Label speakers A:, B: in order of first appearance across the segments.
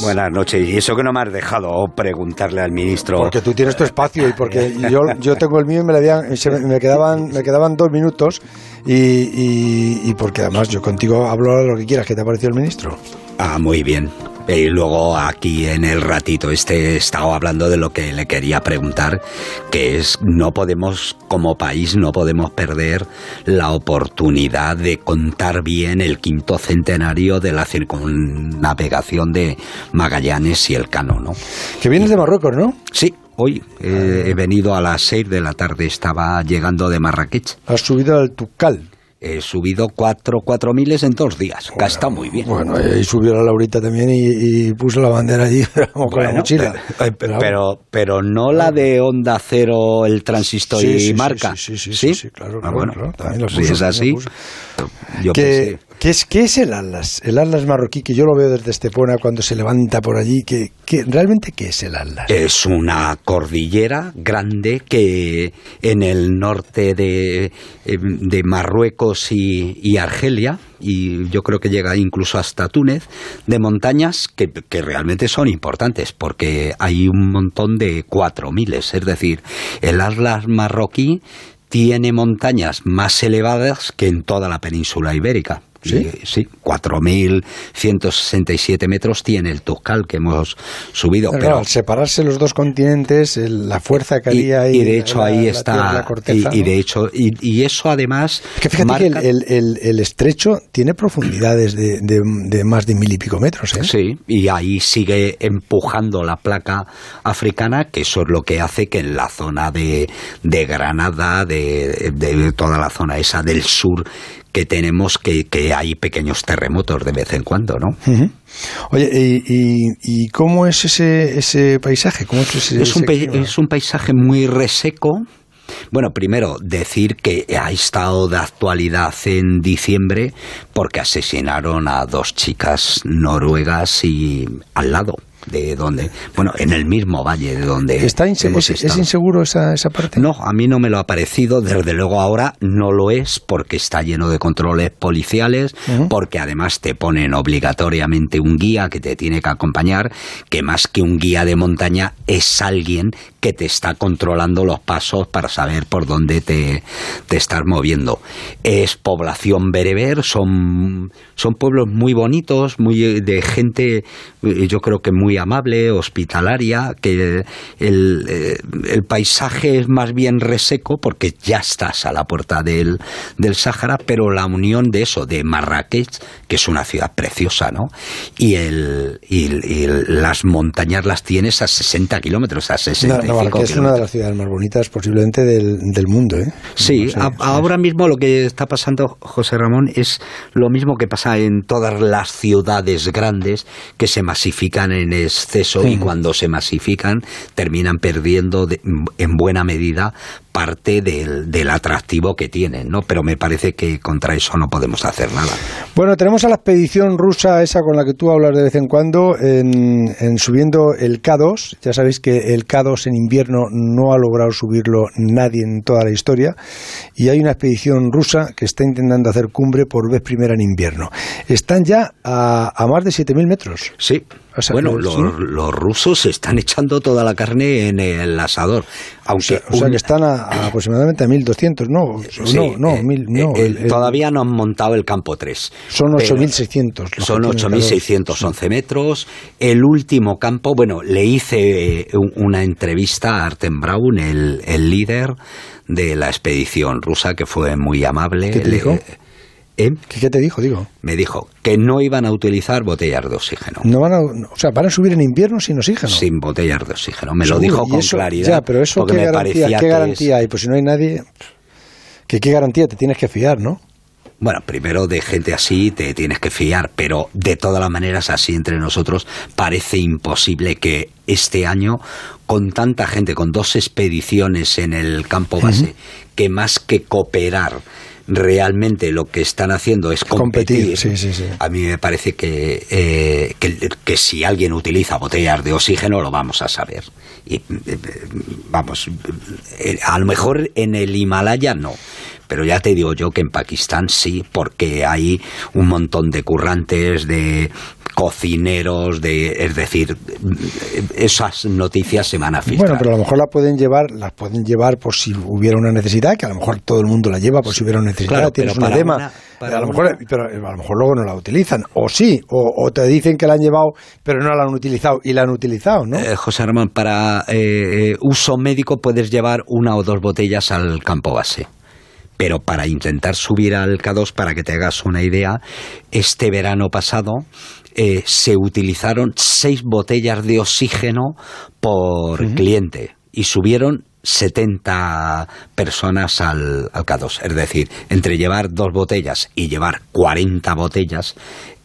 A: Buenas noches. Y eso que no me has dejado preguntarle al ministro.
B: Porque tú tienes tu espacio y porque yo, yo tengo el mío y me, me, quedaban, me quedaban dos minutos y, y, porque además yo contigo hablo lo que quieras. ¿Qué te ha parecido el ministro?
A: Ah, muy bien. Y luego aquí en el ratito este he estado hablando de lo que le quería preguntar, que es no podemos, como país, no podemos perder la oportunidad de contar bien el quinto centenario de la circunnavegación de Magallanes y el Cano, ¿no?
B: Que vienes de Marruecos, ¿no?
A: Sí, Hoy eh, he venido a las seis de la tarde, estaba llegando de Marrakech.
B: Has subido al Tucal
A: he subido cuatro, cuatro miles en dos días, que está muy bien.
B: Bueno, y subió la Laurita también y, puso la bandera allí con la mochila.
A: Eh, pero, pero, no la de Onda Cero, el transistor y marca.
B: Sí, sí, sí, sí, claro,
A: ah, bueno,
B: también lo
A: puso, si es así,
B: yo ¿Qué, ¿qué, es, ¿Qué es el Atlas? El Atlas marroquí, que yo lo veo desde Estepona cuando se levanta por allí. ¿qué, qué, realmente qué es el Atlas?
A: Es una cordillera grande que en el norte de, em, de Marruecos y, Argelia, y yo creo que llega incluso hasta Túnez, de montañas que, realmente son importantes, porque hay un montón de cuatro miles, es decir, el Atlas marroquí tiene montañas más elevadas que en toda la península ibérica.
B: ¿Sí?
A: sí, 4.167 metros tiene el Tuscal que hemos subido.
B: Pero, al separarse los dos continentes, la fuerza que había ahí.
A: Y de hecho ahí está. y, de hecho, y, eso además.
B: Que fíjate que el, estrecho tiene profundidades de, más de mil y pico metros. ¿eh?
A: Sí, y ahí sigue empujando la placa africana, que eso es lo que hace que en la zona de, de Granada, de, de toda la zona esa del sur, que tenemos que, que hay pequeños terremotos de vez en cuando, ¿no?
B: Oye, ¿y, y, cómo es ese, ese paisaje? ¿Cómo es, ese,
A: es, un es un paisaje muy reseco, bueno, primero decir que ha estado de actualidad en diciembre porque asesinaron a dos chicas noruegas y al lado de donde, bueno, en el mismo valle de donde
B: ¿Está es, inseguro esa, esa parte?
A: No, a mí no me lo ha parecido, desde luego ahora no lo es porque está lleno de controles policiales, porque además te ponen obligatoriamente un guía que te tiene que acompañar, que más que un guía de montaña es alguien que te está controlando los pasos para saber por dónde te, te estás moviendo. Es población bereber, son, son pueblos muy bonitos, muy de gente, eh, yo creo que muy amable, hospitalaria, que el, eh, el paisaje es más bien reseco porque ya estás a la puerta del, del Sáhara, pero la unión de eso, de Marrakech, que es una ciudad preciosa, ¿no? Y, el, y, las montañas las tienes a 60 kilómetros, a 60
B: es una de las ciudades más bonitas posiblemente del, del mundo. ¿eh?
A: Sí, ahora mismo lo que está pasando, José Ramón, es lo mismo que pasa en todas las ciudades grandes que se masifican en exceso y cuando se masifican terminan perdiendo en buena medida parte del, del, atractivo que tienen, ¿no? Pero me parece que contra eso no podemos hacer nada.
B: Bueno, tenemos a la expedición rusa esa con la que tú hablas de vez en cuando en, en subiendo el K2. Ya sabéis que el K2 en invierno no ha logrado subirlo nadie en toda la historia y hay una expedición rusa que está intentando hacer cumbre por vez primera en invierno. Están ya a, a más de 7.000 metros.
A: Sí bueno, los, rusos están echando toda la carne en el asador. Aunque
B: o sea, que están a, aproximadamente a 1.200, ¿no? no, no,
A: eh, no todavía no han montado el campo 3.
B: Son 8.600.
A: Son 8.611 metros. El último campo, bueno, le hice eh, una entrevista a Artem Braun, el, el líder de la expedición rusa, que fue muy amable.
B: ¿Qué te dijo? ¿Eh? ¿Qué, te dijo? Digo?
A: Me dijo que no iban a utilizar botellas de oxígeno.
B: No van a, o sea, van a subir en invierno sin oxígeno.
A: Sin botellas de oxígeno. Me lo dijo con claridad.
B: Ya, pero eso ¿qué garantía, ¿qué garantía hay? Pues si no hay nadie, ¿qué, ¿qué garantía te tienes que fiar, no?
A: Bueno, primero de gente así te tienes que fiar, pero de todas las maneras así entre nosotros parece imposible que este año, con tanta gente, con dos expediciones en el campo base, que más que cooperar realmente lo que están haciendo es competir, a mí me parece eh, que, que, si alguien utiliza botellas de oxígeno lo vamos a saber. Y, eh, vamos, eh, a lo mejor en el Himalaya no, pero ya te digo yo que en Pakistán sí, porque hay un montón de currantes, de cocineros, de, es decir, esas noticias se van a filtrar.
B: Bueno, pero a lo mejor la pueden llevar, las pueden llevar por si hubiera una necesidad, que a lo mejor todo el mundo la lleva por si hubiera una necesidad, tienes una dema, a lo mejor, pero a lo mejor luego no la utilizan, o sí, o, te dicen que la han llevado, pero no la han utilizado y la han utilizado, ¿no?
A: Eh, José Ramón, para eh, eh, uso médico puedes llevar una o dos botellas al campo base pero para intentar subir al K2, para que te hagas una idea, este verano pasado eh, se utilizaron seis botellas de oxígeno por cliente y subieron 70 personas al, al K2. Es decir, entre llevar dos botellas y llevar 40 botellas,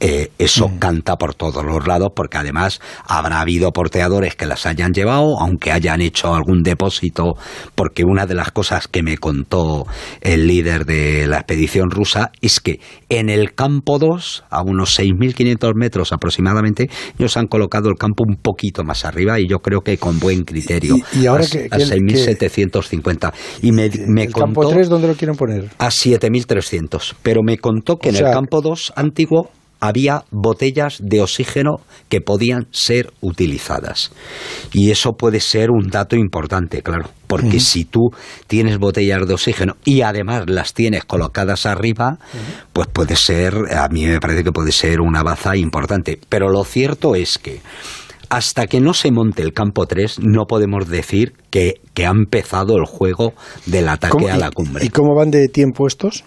A: eh, eso mm. canta por todos los lados, porque además habrá habido porteadores que las hayan llevado, aunque hayan hecho algún depósito, porque una de las cosas que me contó el líder de la expedición rusa es que en el campo 2, a unos 6.500 metros aproximadamente, ellos han colocado el campo un poquito más arriba y yo creo que con buen criterio.
B: ¿Y, ahora a, que,
A: a 6.750. Y me, me
B: ¿El campo 3 dónde lo quieren poner?
A: A 7.300. Pero me contó que en el campo 2 antiguo había botellas de oxígeno que podían ser utilizadas. Y eso puede ser un dato importante, claro, porque si tú tienes botellas de oxígeno y además las tienes colocadas arriba, pues puede ser, a mí me parece que puede ser una baza importante. Pero lo cierto es que hasta que no se monte el campo 3, no podemos decir que, que ha empezado el juego del ataque a la cumbre.
B: ¿Y cómo van de tiempo estos?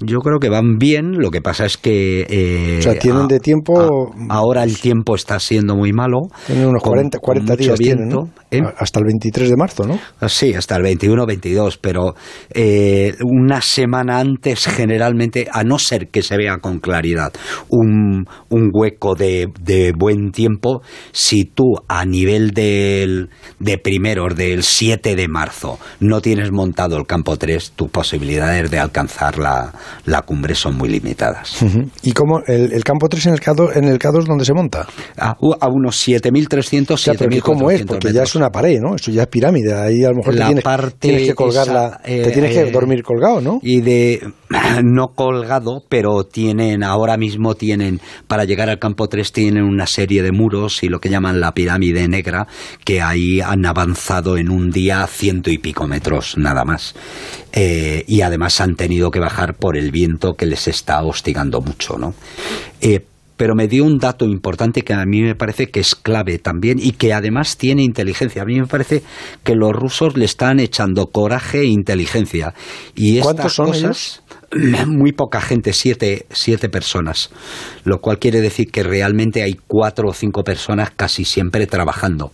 A: Yo creo que van bien, lo que pasa es que...
B: Eh, o sea, tienen de tiempo...
A: ahora el tiempo está siendo muy malo.
B: Tienen unos 40, 40 días, viento, ¿eh? Hasta el 23 de marzo, ¿no?
A: Ah, sí, hasta el 21, 22, pero eh, una semana antes generalmente, a no ser que se vea con claridad un, un hueco de, de, buen tiempo, si tú a nivel del, de primeros, del 7 de marzo, no tienes montado el campo 3, tus posibilidades de alcanzar la la cumbre son muy limitadas.
B: ¿Y cómo el, campo 3 en el, K2, en el K2 dónde se monta?
A: A, a unos 7.300, o
B: sea, ¿Cómo es? Porque ya es una pared, ¿no? Eso ya es pirámide. Ahí a lo mejor te tienes, que colgarla, te tienes que eh, dormir colgado, ¿no?
A: Y de no colgado, pero tienen ahora mismo tienen para llegar al campo 3 tienen una serie de muros y lo que llaman la pirámide negra que ahí han avanzado en un día ciento y pico metros nada más. Eh, y además han tenido que bajar por el viento que les está hostigando mucho, ¿no? Eh, pero me dio un dato importante que a mí me parece que es clave también y que además tiene inteligencia. A mí me parece que los rusos le están echando coraje e inteligencia. Y
B: ¿Cuántos son cosas,
A: Muy poca gente, siete, siete personas, lo cual quiere decir que realmente hay cuatro o cinco personas casi siempre trabajando.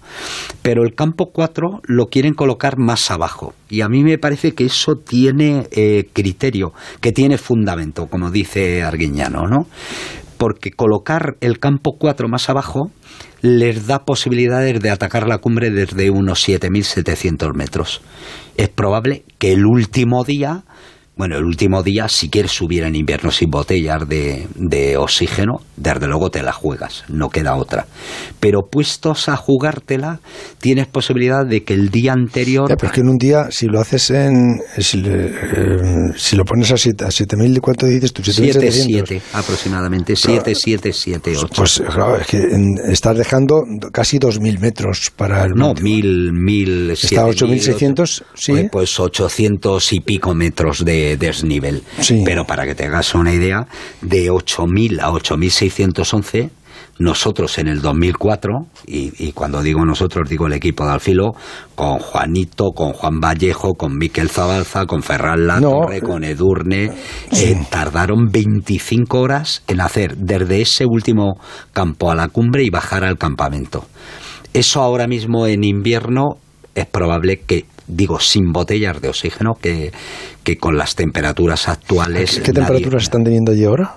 A: Pero el campo cuatro lo quieren colocar más abajo y a mí me parece que eso tiene eh, criterio, que tiene fundamento, como dice Arguiñano, ¿no? porque colocar el campo 4 más abajo les da posibilidades de atacar la cumbre desde unos 7.700 metros. Es probable que el último día bueno, el último día, si quieres subir en invierno sin botellas de, de, oxígeno, desde luego te la juegas, no queda otra. Pero puestos a jugártela, tienes posibilidad de que el día anterior...
B: Ya, pero es que en un día, si lo haces en... Si, eh, si lo pones a 7.000, ¿cuánto dices tú?
A: 7.700 aproximadamente, 7.778.
B: Pues claro, es que estás dejando casi 2.000 metros para el...
A: No, 1.000, 1.000...
B: Está 8.600, sí.
A: Pues, pues 800 y pico metros de desnivel. Pero para que te hagas una idea, de 8.000 a 8.611 nosotros en el 2004, y, y, cuando digo nosotros digo el equipo de Alfilo, con Juanito, con Juan Vallejo, con Miquel Zabalza, con Ferran Latorre, con Edurne, eh, tardaron 25 horas en hacer desde ese último campo a la cumbre y bajar al campamento. Eso ahora mismo en invierno es probable que digo, sin botellas de oxígeno, que, que con las temperaturas actuales...
B: ¿Qué, temperaturas están teniendo allí ahora?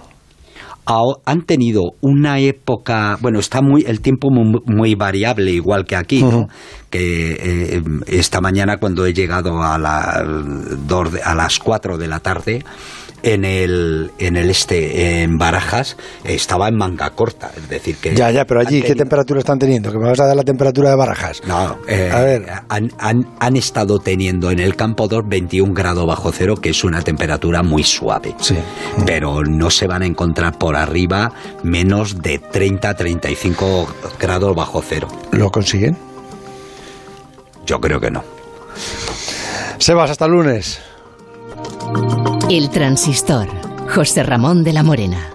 A: han tenido una época, bueno, está muy el tiempo muy, variable, igual que aquí, ¿no? que eh, esta mañana cuando he llegado a, la, a las 4 de la tarde, en el, en el este, en Barajas, estaba en manga corta. Es decir, que.
B: Ya, ya, pero allí, ¿qué temperatura están teniendo? Que me vas a dar la temperatura de Barajas.
A: No, eh, a ver. Han, han, han, estado teniendo en el campo 2 21 grados bajo cero, que es una temperatura muy suave.
B: Sí.
A: Pero no se van a encontrar por arriba menos de 30, 35 grados bajo cero.
B: ¿Lo consiguen?
A: Yo creo que no.
B: Sebas, hasta el lunes.
C: El transistor. José Ramón de la Morena.